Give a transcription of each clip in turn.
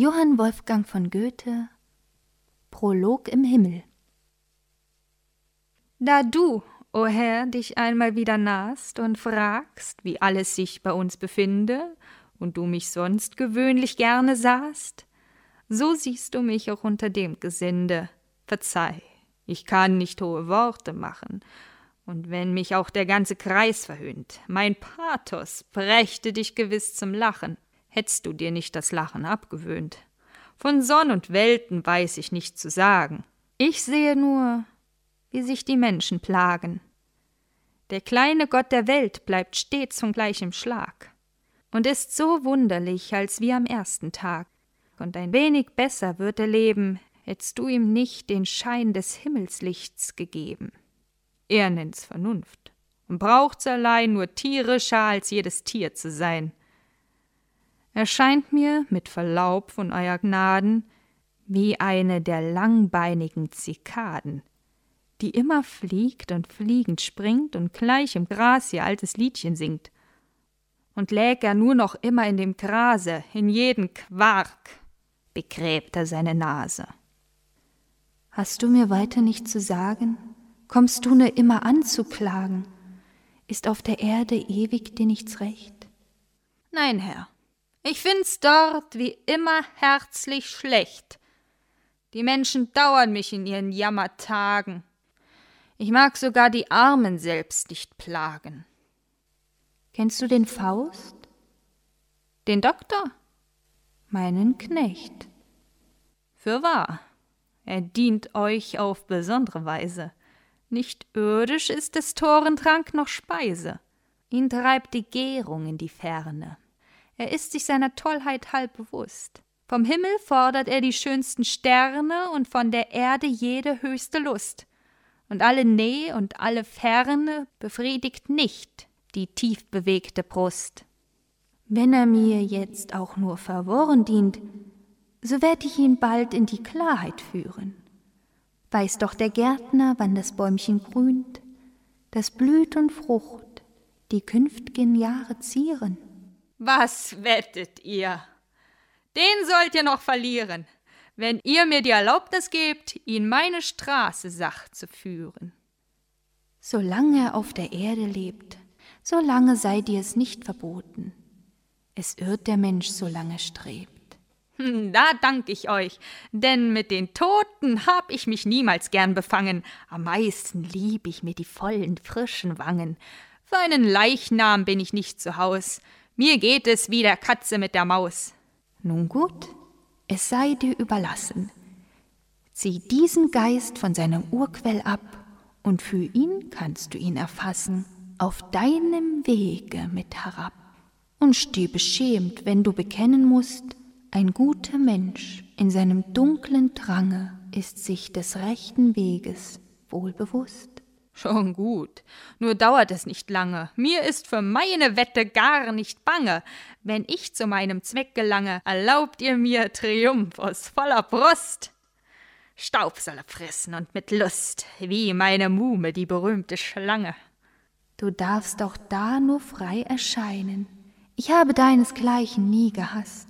Johann Wolfgang von Goethe Prolog im Himmel. Da du, o Herr, dich einmal wieder nahst und fragst, wie alles sich bei uns befinde, und du mich sonst gewöhnlich gerne sahst, so siehst du mich auch unter dem Gesinde. Verzeih, ich kann nicht hohe Worte machen, und wenn mich auch der ganze Kreis verhöhnt, mein Pathos brächte dich gewiss zum Lachen, hättst du dir nicht das Lachen abgewöhnt. Von Sonn und Welten weiß ich nicht zu sagen. Ich sehe nur, wie sich die Menschen plagen. Der kleine Gott der Welt bleibt stets von gleichem Schlag und ist so wunderlich als wie am ersten Tag. Und ein wenig besser wird er leben, hättst du ihm nicht den Schein des Himmelslichts gegeben. Er nennt's Vernunft und braucht's allein nur tierischer als jedes Tier zu sein. Er scheint mir, mit Verlaub von euer Gnaden, wie eine der langbeinigen Zikaden, die immer fliegt und fliegend springt und gleich im Gras ihr altes Liedchen singt. Und läg er nur noch immer in dem Grase, in jeden Quark, begräbt er seine Nase. Hast du mir weiter nicht zu sagen? Kommst du nur immer anzuklagen? Ist auf der Erde ewig dir nichts recht? Nein, Herr, ich find's dort wie immer herzlich schlecht. Die Menschen dauern mich in ihren Jammertagen. Ich mag sogar die Armen selbst nicht plagen. Kennst du den Faust? Den Doktor? Meinen Knecht. Fürwahr, er dient euch auf besondere Weise. Nicht irdisch ist des Toren Trank noch Speise. Ihn treibt die Gärung in die Ferne. Er ist sich seiner Tollheit halb bewusst. Vom Himmel fordert er die schönsten Sterne und von der Erde jede höchste Lust und alle Nähe und alle Ferne befriedigt nicht die tief bewegte Brust. Wenn er mir jetzt auch nur verworren dient, so werd ich ihn bald in die Klarheit führen. Weiß doch der Gärtner, wann das Bäumchen grünt, das blüht und frucht, die künft'gen Jahre zieren. Was wettet ihr? Den sollt ihr noch verlieren wenn ihr mir die Erlaubnis gebt, ihn meine Straße sach zu führen. Solange er auf der Erde lebt, solange sei dir es nicht verboten. Es irrt der Mensch, solange strebt. Hm, da dank ich euch, denn mit den Toten hab ich mich niemals gern befangen. Am meisten lieb ich mir die vollen, frischen Wangen. Für einen Leichnam bin ich nicht zu Haus. Mir geht es wie der Katze mit der Maus. Nun gut, es sei dir überlassen. Zieh diesen Geist von seinem Urquell ab, und für ihn kannst du ihn erfassen, auf deinem Wege mit herab. Und steh beschämt, wenn du bekennen musst, ein guter Mensch in seinem dunklen Drange ist sich des rechten Weges wohl bewusst. Schon gut, nur dauert es nicht lange. Mir ist für meine Wette gar nicht bange. Wenn ich zu meinem Zweck gelange, erlaubt ihr mir Triumph aus voller Brust. Staub soll er fressen und mit Lust, wie meine Muhme die berühmte Schlange. Du darfst auch da nur frei erscheinen. Ich habe deinesgleichen nie gehasst.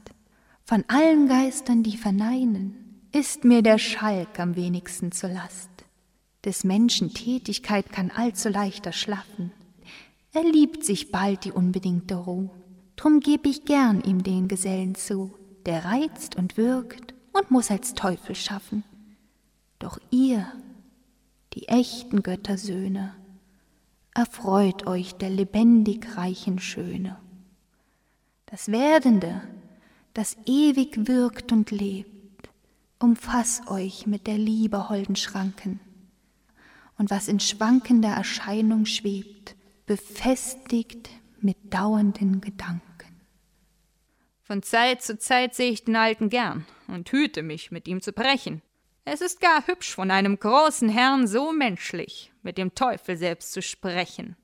Von allen Geistern, die verneinen, ist mir der Schalk am wenigsten zur Last. Des Menschen Tätigkeit kann allzu leicht erschlaffen. Er liebt sich bald die unbedingte Ruh. Drum geb ich gern ihm den Gesellen zu, der reizt und wirkt und muss als Teufel schaffen. Doch ihr, die echten Göttersöhne, erfreut euch der lebendig reichen Schöne. Das Werdende, das ewig wirkt und lebt, umfass euch mit der Liebe holden Schranken und was in schwankender Erscheinung schwebt, befestigt mit dauernden Gedanken. Von Zeit zu Zeit sehe ich den Alten gern und hüte mich, mit ihm zu brechen. Es ist gar hübsch von einem großen Herrn so menschlich, mit dem Teufel selbst zu sprechen.